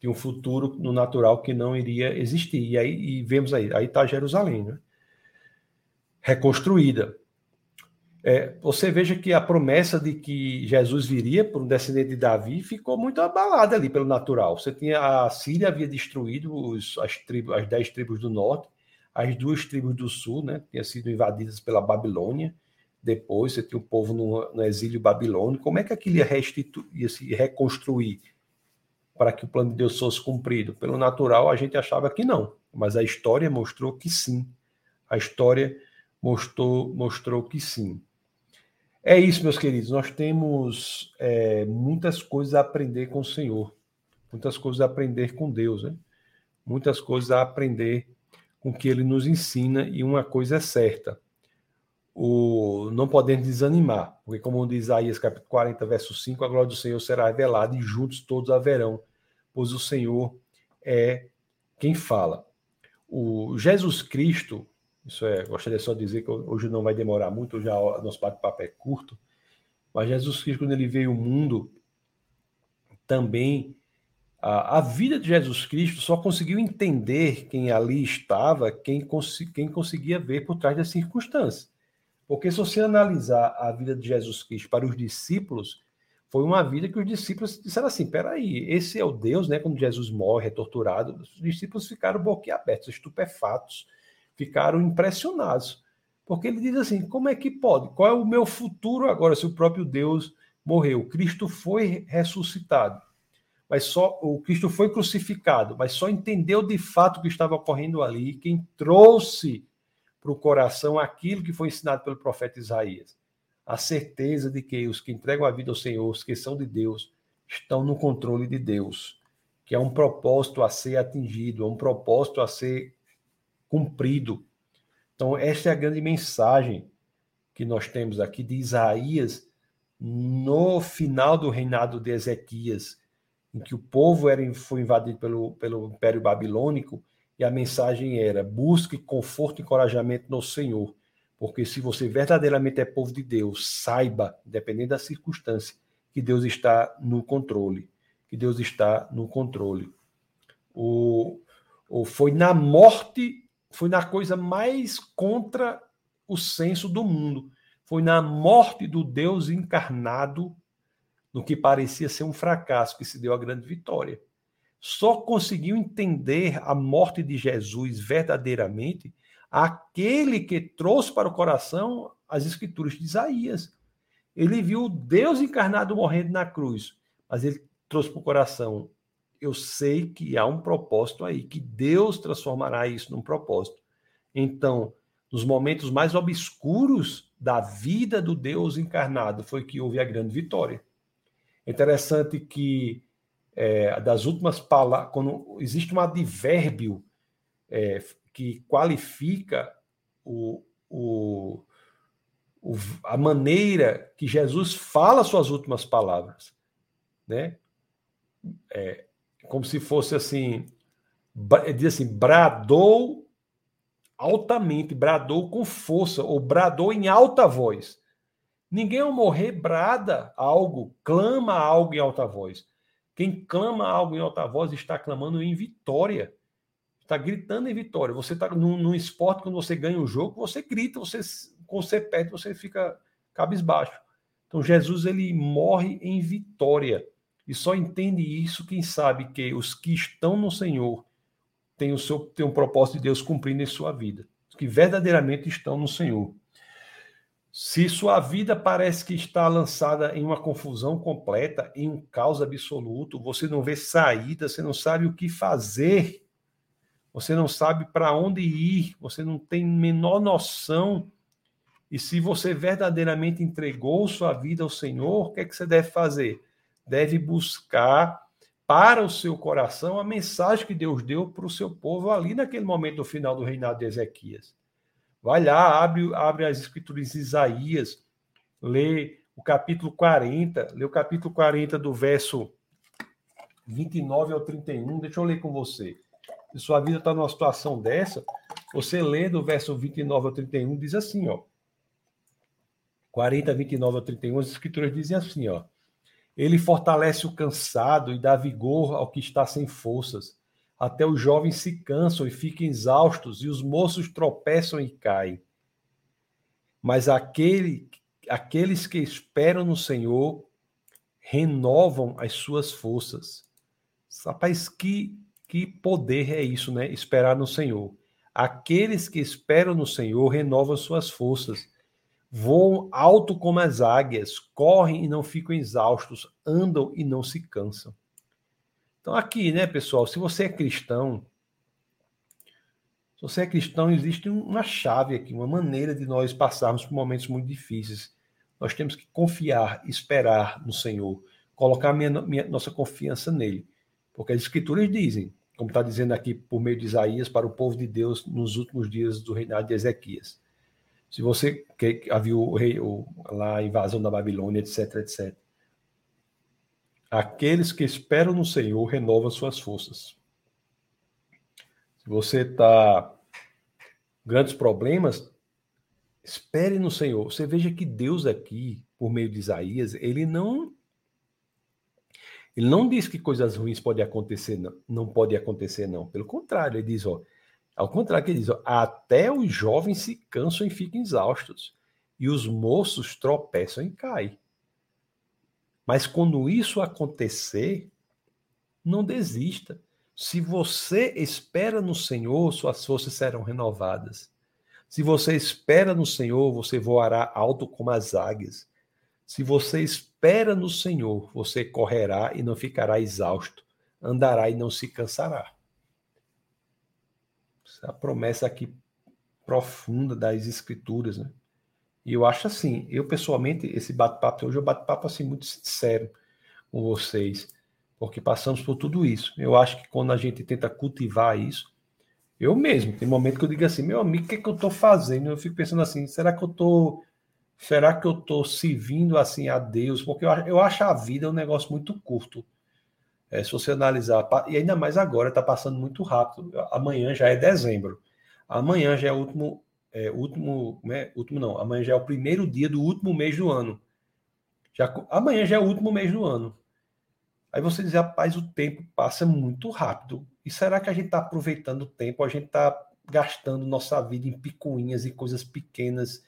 de um futuro no natural que não iria existir. E aí e vemos aí, aí está Jerusalém, né? reconstruída. É, você veja que a promessa de que Jesus viria por um descendente de Davi ficou muito abalada ali pelo natural. Você tinha a Síria havia destruído os, as, tribos, as dez tribos do norte, as duas tribos do sul, né, tinham sido invadidas pela Babilônia. Depois você tinha o povo no, no exílio babilônico. Como é que aquilo ia, ia se reconstruir para que o plano de Deus fosse cumprido? Pelo natural, a gente achava que não, mas a história mostrou que sim. A história mostrou, mostrou que sim. É isso, meus queridos. Nós temos é, muitas coisas a aprender com o Senhor, muitas coisas a aprender com Deus, né? muitas coisas a aprender com o que Ele nos ensina, e uma coisa é certa: o, não podemos desanimar, porque, como diz Isaías capítulo 40, verso 5, a glória do Senhor será revelada e juntos todos haverão, pois o Senhor é quem fala. O Jesus Cristo, isso é, gostaria só de dizer que hoje não vai demorar muito, já nosso bate-papo é curto, mas Jesus Cristo, quando ele veio ao mundo, também a, a, vida de Jesus Cristo só conseguiu entender quem ali estava, quem, cons quem conseguia ver por trás das circunstâncias. Porque se você analisar a vida de Jesus Cristo para os discípulos, foi uma vida que os discípulos disseram assim: peraí, esse é o Deus, né? Quando Jesus morre, é torturado, os discípulos ficaram boquiabertos, estupefatos, ficaram impressionados. Porque ele diz assim: como é que pode? Qual é o meu futuro agora se o próprio Deus morreu? Cristo foi ressuscitado, mas só o Cristo foi crucificado, mas só entendeu de fato o que estava ocorrendo ali quem trouxe para o coração aquilo que foi ensinado pelo profeta Isaías. A certeza de que os que entregam a vida ao Senhor, os que são de Deus, estão no controle de Deus. que é um propósito a ser atingido, é um propósito a ser cumprido. Então, esta é a grande mensagem que nós temos aqui de Isaías no final do reinado de Ezequias, em que o povo era, foi invadido pelo, pelo Império Babilônico, e a mensagem era: busque conforto e encorajamento no Senhor, porque se você verdadeiramente é povo de Deus, saiba, dependendo da circunstância, que Deus está no controle, que Deus está no controle. O, o foi na morte, foi na coisa mais contra o senso do mundo. Foi na morte do Deus encarnado, no que parecia ser um fracasso, que se deu a grande vitória. Só conseguiu entender a morte de Jesus verdadeiramente aquele que trouxe para o coração as escrituras de Isaías. Ele viu Deus encarnado morrendo na cruz, mas ele trouxe para o coração. Eu sei que há um propósito aí, que Deus transformará isso num propósito. Então, nos momentos mais obscuros da vida do Deus encarnado, foi que houve a grande vitória. É interessante que é, das últimas palavras, quando existe um advérbio é, que qualifica o, o, o, a maneira que Jesus fala suas últimas palavras, né? É, como se fosse assim, diz assim, bradou altamente, bradou com força, ou bradou em alta voz. Ninguém ao morrer brada algo, clama algo em alta voz. Quem clama algo em alta voz está clamando em vitória. Está gritando em vitória. Você está num, num esporte, quando você ganha um jogo, você grita, você, quando você perde, você fica cabisbaixo. Então Jesus ele morre em vitória. E só entende isso quem sabe que os que estão no Senhor tem o seu tem um propósito de Deus cumprindo em sua vida, que verdadeiramente estão no Senhor. Se sua vida parece que está lançada em uma confusão completa, em um caos absoluto, você não vê saída, você não sabe o que fazer, você não sabe para onde ir, você não tem menor noção. E se você verdadeiramente entregou sua vida ao Senhor, o que é que você deve fazer? Deve buscar para o seu coração a mensagem que Deus deu para o seu povo ali naquele momento do final do reinado de Ezequias. Vai lá, abre, abre as escrituras de Isaías, lê o capítulo 40, lê o capítulo 40 do verso 29 ao 31. Deixa eu ler com você. Se sua vida está numa situação dessa, você lê do verso 29 ao 31, diz assim, ó. 40, 29 ao 31, as escrituras dizem assim, ó. Ele fortalece o cansado e dá vigor ao que está sem forças. Até os jovens se cansam e ficam exaustos, e os moços tropeçam e caem. Mas aquele, aqueles que esperam no Senhor renovam as suas forças. Rapaz, que, que poder é isso, né? Esperar no Senhor. Aqueles que esperam no Senhor renovam suas forças voam alto como as águias, correm e não ficam exaustos, andam e não se cansam. Então, aqui, né, pessoal, se você é cristão, se você é cristão, existe uma chave aqui, uma maneira de nós passarmos por momentos muito difíceis. Nós temos que confiar, esperar no Senhor, colocar minha, minha, nossa confiança nele. Porque as Escrituras dizem, como está dizendo aqui por meio de Isaías, para o povo de Deus nos últimos dias do reinado de Ezequias. Se você que havia o rei, o, lá a invasão da Babilônia, etc, etc. Aqueles que esperam no Senhor renovam suas forças. Se você está grandes problemas, espere no Senhor. Você veja que Deus aqui, por meio de Isaías, ele não ele não diz que coisas ruins podem acontecer, não, não pode acontecer, não. Pelo contrário, ele diz, ó, ao contrário, que diz: ó, até os jovens se cansam e ficam exaustos, e os moços tropeçam e caem. Mas quando isso acontecer, não desista. Se você espera no Senhor, suas forças serão renovadas. Se você espera no Senhor, você voará alto como as águias. Se você espera no Senhor, você correrá e não ficará exausto, andará e não se cansará a promessa aqui profunda das escrituras, né? E eu acho assim, eu pessoalmente, esse bate-papo hoje, eu bate-papo assim muito sincero com vocês. porque passamos por tudo isso. Eu acho que quando a gente tenta cultivar isso, eu mesmo, tem momento que eu digo assim, meu amigo, o que, é que eu estou fazendo? Eu fico pensando assim, será que eu estou. Será que eu estou servindo assim a Deus? Porque eu, eu acho a vida um negócio muito curto. É, se você analisar, e ainda mais agora, está passando muito rápido. Amanhã já é dezembro. Amanhã já é o último, é, último, né, último não, amanhã já é o primeiro dia do último mês do ano. Já, amanhã já é o último mês do ano. Aí você diz, rapaz, o tempo passa muito rápido. E será que a gente está aproveitando o tempo? A gente está gastando nossa vida em picuinhas, em coisas pequenas,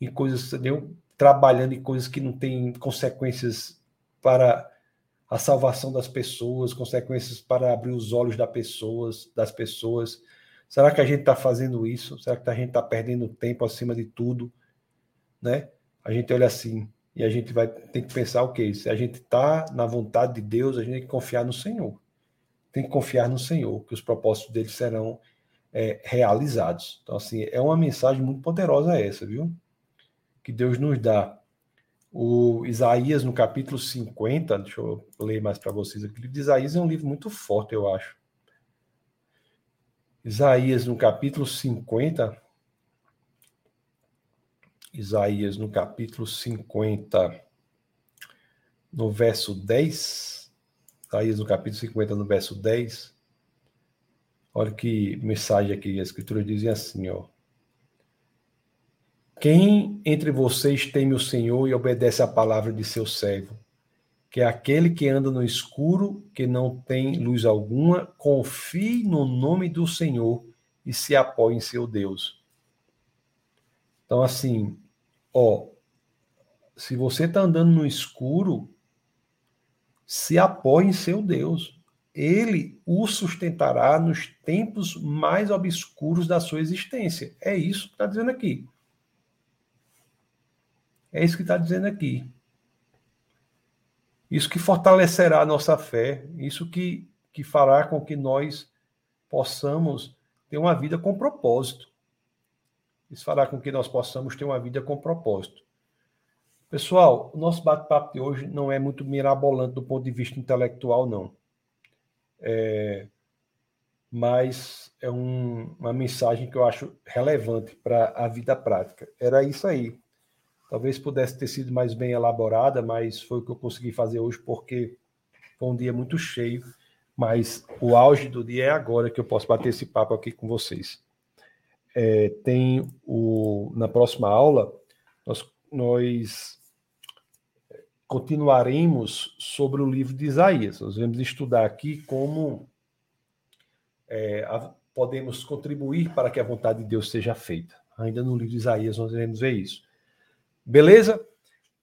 em coisas, entendeu? trabalhando em coisas que não têm consequências para a salvação das pessoas, consequências para abrir os olhos das pessoas, das pessoas. Será que a gente está fazendo isso? Será que a gente está perdendo tempo acima de tudo? Né? A gente olha assim e a gente vai ter que pensar o que? Se a gente está na vontade de Deus, a gente tem que confiar no Senhor. Tem que confiar no Senhor, que os propósitos dele serão é, realizados. Então, assim, é uma mensagem muito poderosa essa, viu? Que Deus nos dá. O Isaías, no capítulo 50, deixa eu ler mais para vocês aqui. O livro de Isaías é um livro muito forte, eu acho. Isaías, no capítulo 50, Isaías, no capítulo 50, no verso 10, Isaías, no capítulo 50, no verso 10, olha que mensagem aqui, a escritura diz assim, ó. Quem entre vocês teme o Senhor e obedece à palavra de seu servo? que é aquele que anda no escuro, que não tem luz alguma, confie no nome do Senhor e se apoie em seu Deus. Então, assim, ó, se você está andando no escuro, se apoie em seu Deus. Ele o sustentará nos tempos mais obscuros da sua existência. É isso que está dizendo aqui. É isso que está dizendo aqui. Isso que fortalecerá a nossa fé, isso que, que fará com que nós possamos ter uma vida com propósito. Isso fará com que nós possamos ter uma vida com propósito. Pessoal, o nosso bate-papo de hoje não é muito mirabolante do ponto de vista intelectual, não. É, mas é um, uma mensagem que eu acho relevante para a vida prática. Era isso aí. Talvez pudesse ter sido mais bem elaborada, mas foi o que eu consegui fazer hoje, porque foi um dia muito cheio. Mas o auge do dia é agora que eu posso bater esse papo aqui com vocês. É, tem o na próxima aula nós, nós continuaremos sobre o livro de Isaías. Nós vamos estudar aqui como é, a, podemos contribuir para que a vontade de Deus seja feita. Ainda no livro de Isaías nós iremos ver isso. Beleza?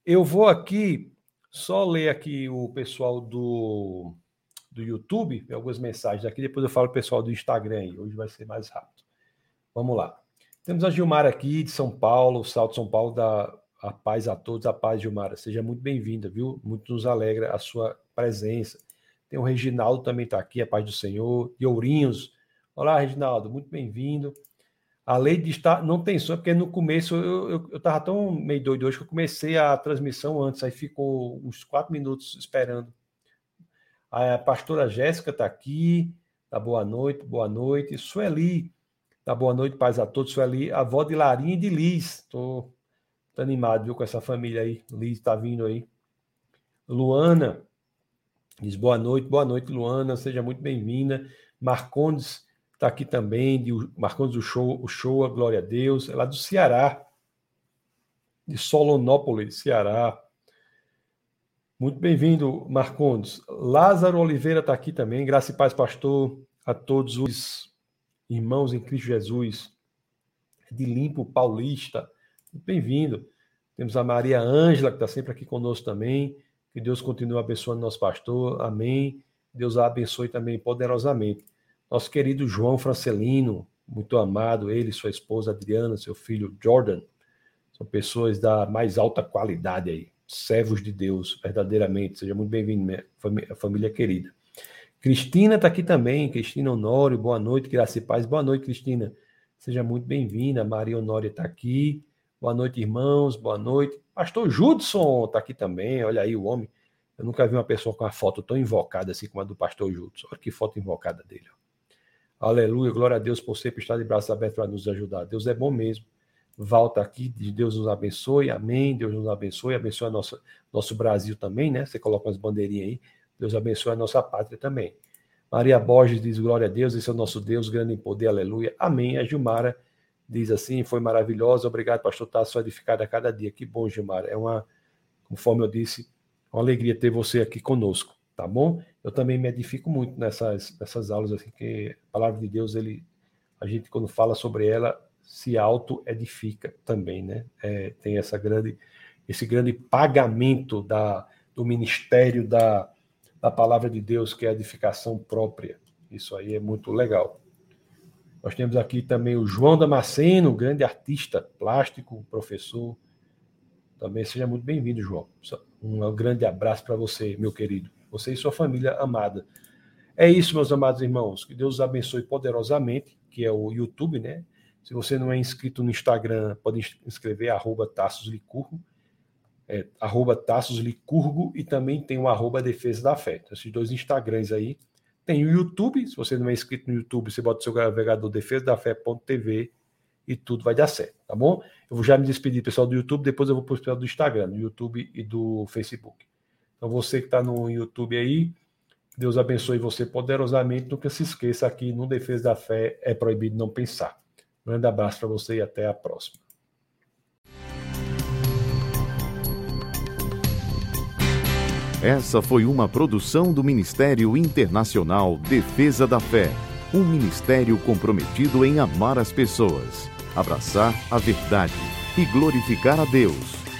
Eu vou aqui só ler aqui o pessoal do, do YouTube, algumas mensagens aqui, depois eu falo o pessoal do Instagram aí. Hoje vai ser mais rápido. Vamos lá. Temos a Gilmar aqui de São Paulo, Salto São Paulo, da a paz a todos, a paz, Gilmar. Seja muito bem-vinda, viu? Muito nos alegra a sua presença. Tem o Reginaldo também está aqui, a paz do Senhor. E Ourinhos. Olá, Reginaldo, muito bem-vindo. A lei de estar não tem som, porque no começo eu, eu, eu tão meio doido hoje que eu comecei a transmissão antes, aí ficou uns quatro minutos esperando. A pastora Jéssica está aqui, tá boa noite, boa noite. Sueli, tá boa noite, paz a todos. Sueli, avó de Larinha e de Liz. Tô, tô animado, viu, com essa família aí. Liz está vindo aí. Luana, diz boa noite, boa noite, Luana, seja muito bem-vinda. Marcondes, Está aqui também, de Marcondes do Show, o Show, glória a Deus. É lá do Ceará, de Solonópolis, Ceará. Muito bem-vindo, Marcondes. Lázaro Oliveira está aqui também. Graça e paz, pastor, a todos os irmãos em Cristo Jesus. De Limpo Paulista. Muito bem-vindo. Temos a Maria Ângela, que está sempre aqui conosco também. Que Deus continue abençoando nosso pastor. Amém. Deus a abençoe também poderosamente. Nosso querido João Francelino, muito amado, ele, sua esposa Adriana, seu filho Jordan, são pessoas da mais alta qualidade aí, servos de Deus, verdadeiramente. Seja muito bem-vindo, família, família querida. Cristina está aqui também, Cristina Honório, boa noite, graça e paz. Boa noite, Cristina. Seja muito bem-vinda. Maria Honório está aqui. Boa noite, irmãos. Boa noite. Pastor Judson está aqui também. Olha aí o homem. Eu nunca vi uma pessoa com a foto tão invocada assim como a do pastor Jutsu. Olha que foto invocada dele. Aleluia, glória a Deus por sempre estar de braços abertos para nos ajudar. Deus é bom mesmo. Volta aqui, Deus nos abençoe, amém. Deus nos abençoe, abençoe nosso, nosso Brasil também, né? Você coloca umas bandeirinhas aí. Deus abençoe a nossa pátria também. Maria Borges diz: Glória a Deus, esse é o nosso Deus, grande em poder, aleluia. Amém. A Gilmara diz assim: Foi maravilhosa, obrigado, pastor Tasso, edificado a cada dia. Que bom, Gilmara. É uma, conforme eu disse, uma alegria ter você aqui conosco, tá bom? Eu também me edifico muito nessas, nessas aulas, assim, que a palavra de Deus, ele, a gente, quando fala sobre ela, se auto-edifica também, né? É, tem essa grande, esse grande pagamento da, do ministério da, da palavra de Deus, que é a edificação própria. Isso aí é muito legal. Nós temos aqui também o João Damasceno, grande artista plástico, professor. Também seja muito bem-vindo, João. Um grande abraço para você, meu querido. Você e sua família amada. É isso, meus amados irmãos. Que Deus os abençoe poderosamente, que é o YouTube, né? Se você não é inscrito no Instagram, pode inscrever arroba Tassos Licurgo, é, arroba Tassos Licurgo e também tem o arroba Defesa da Fé. Então, esses dois Instagrams aí. Tem o YouTube, se você não é inscrito no YouTube, você bota o seu navegador defesadafé.tv e tudo vai dar certo, tá bom? Eu vou já me despedir, pessoal do YouTube, depois eu vou pessoal do Instagram, do YouTube e do Facebook. Então, você que está no YouTube aí, Deus abençoe você poderosamente. Nunca se esqueça aqui no Defesa da Fé é proibido não pensar. Um grande abraço para você e até a próxima. Essa foi uma produção do Ministério Internacional Defesa da Fé, um ministério comprometido em amar as pessoas, abraçar a verdade e glorificar a Deus.